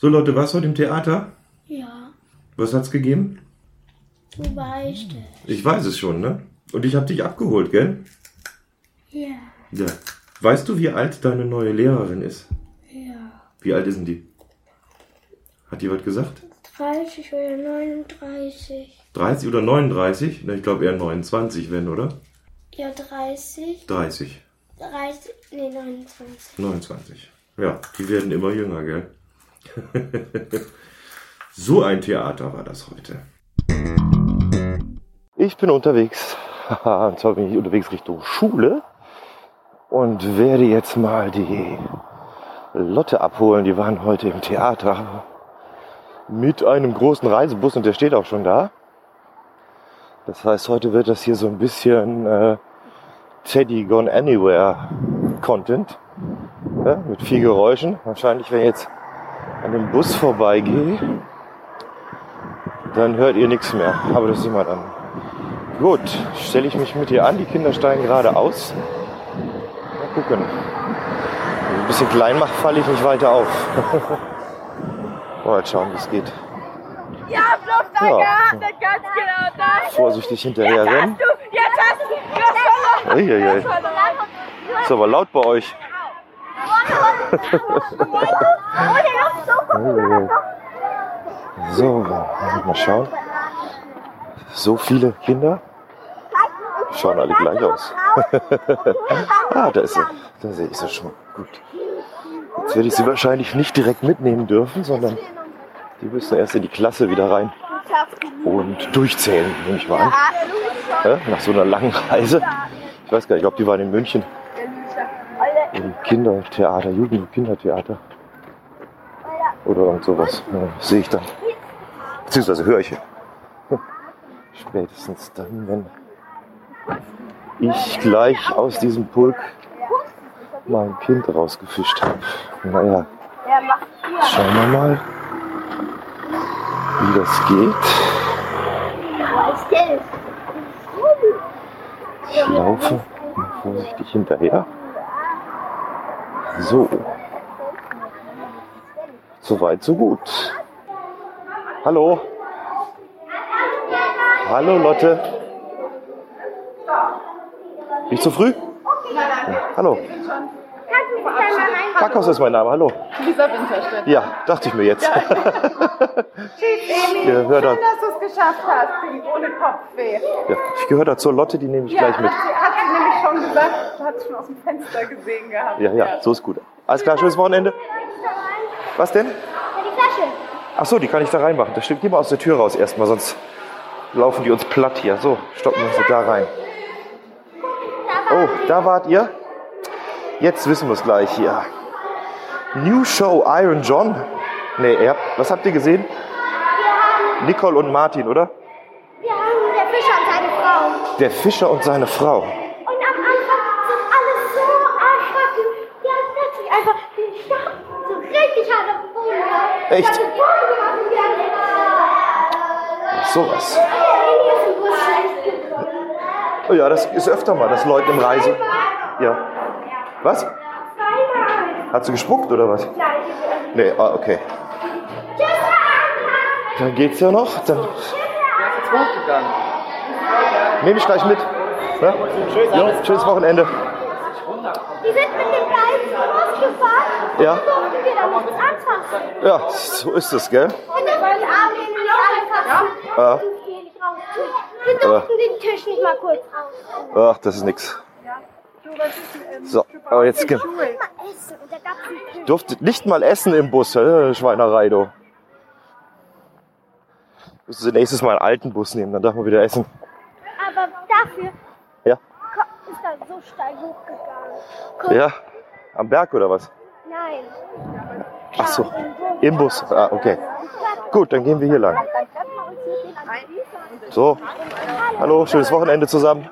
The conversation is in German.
So Leute, warst du heute im Theater? Ja, Was hat's gegeben? du weißt es. Ich weiß es schon, ne? Und ich hab dich abgeholt, gell? Ja, Ja. Weißt du, wie alt deine neue Lehrerin ist? ja. Wie alt ist denn die? Hat die was gesagt? 30 oder 39. 30 oder 39? Na, ich glaube eher 29, wenn, oder? Ja, 30. 30. 30, nee, 29. 29. Ja, die werden immer jünger, gell? so ein Theater war das heute. Ich bin unterwegs. Und zwar bin ich unterwegs Richtung Schule und werde jetzt mal die Lotte abholen. Die waren heute im Theater mit einem großen Reisebus und der steht auch schon da. Das heißt, heute wird das hier so ein bisschen äh, Teddy Gone Anywhere Content. Ja, mit viel Geräuschen. Wahrscheinlich, wenn jetzt an dem Bus vorbeigehe, dann hört ihr nichts mehr. Aber das wir dann. Gut, stelle ich mich mit ihr an. Die Kinder steigen gerade aus. Mal gucken. Wenn ich ein bisschen klein mache, falle ich nicht weiter auf. Mal schauen, wie es geht. Ja, bloß da Ja. gehandelt, ganz genau das. Vorsichtig hinterher rennen. Du, jetzt hast du, das war doch, Eieiei. Ist aber laut bei euch. Eieiei. So, mal schauen. So viele Kinder. Schauen alle gleich aus. ah, da ist sie. Da sehe ich sie schon. Gut. Jetzt werde ich sie wahrscheinlich nicht direkt mitnehmen dürfen, sondern die müssen erst in die Klasse wieder rein und durchzählen, nehme ich mal an. Ja, nach so einer langen Reise. Ich weiß gar nicht, ich glaube, die waren in München. Im Kindertheater, Jugend- und Kindertheater. Oder irgend sowas. Ja, sehe ich dann. Beziehungsweise höre ich. Spätestens dann, wenn ich gleich aus diesem Pulk mein Kind rausgefischt habe. Naja, schauen wir mal, wie das geht. Ich laufe vorsichtig hinterher. So. Soweit, so gut. Hallo. Hallo Lotte. Nicht zu früh? Ja, hallo. Backhaus ist mein Name, hallo. Lisa Winterstedt. Ja, dachte ich mir jetzt. Ja, hör da. schön, dass du es geschafft hast, ohne Kopfweh. Ja, ich gehöre da zur Lotte, die nehme ich Ja, gleich hat mit. sie, hat sie nämlich schon gesagt, du hast schon aus dem Fenster gesehen gehabt. Ja, ja, so ist gut. Alles klar, schönes Wochenende. Was denn? Die Flasche. Ach so, die kann ich da reinmachen. Das stimmt. Geh mal aus der Tür raus erstmal, sonst laufen die uns platt hier. So, stoppen wir sie da rein. Oh, da wart ihr? Jetzt wissen wir es gleich hier. New Show Iron John. Nee, ihr habt, was habt ihr gesehen? Nicole und Martin, oder? Wir haben der Fischer und seine Frau. Der Fischer und seine Frau. Und am Anfang sind alle so erschrocken. Die haben plötzlich einfach den Stab so richtig hart auf den Boden gemacht. Echt? Die haben den Boden gemacht und die haben den Sowas. Oh ja, das ist öfter mal, dass Leute im Reise. Ja. Was? Hat sie gespuckt oder was? Nee, ah, okay. Dann geht's ja noch. Dann nehme ich gleich mit. Ja? Jo, schönes Wochenende. Die sind mit dem gleichen Bus gefahren. Ja. Und durften wir da nichts anfassen. Ja, so ist es, gell? Und das wollten Abend nicht anfassen. Ja. Durften wir durften den Tisch nicht mal kurz raus. Ach, das ist nix. So, aber jetzt ge- Mal essen. Und da gab's einen Tisch. durfte nicht mal essen im Bus. äh, Schweinerei, du. Müssen Sie nächstes Mal einen alten Bus nehmen, dann darf man wieder essen. Aber dafür Ja. ko- er steil hochgegangen. Guck, Ja? Am Berg oder was? Nein. Ach so, im Bus. Ah, okay. Gut, dann gehen wir hier lang. So, hallo, schönes Wochenende zusammen.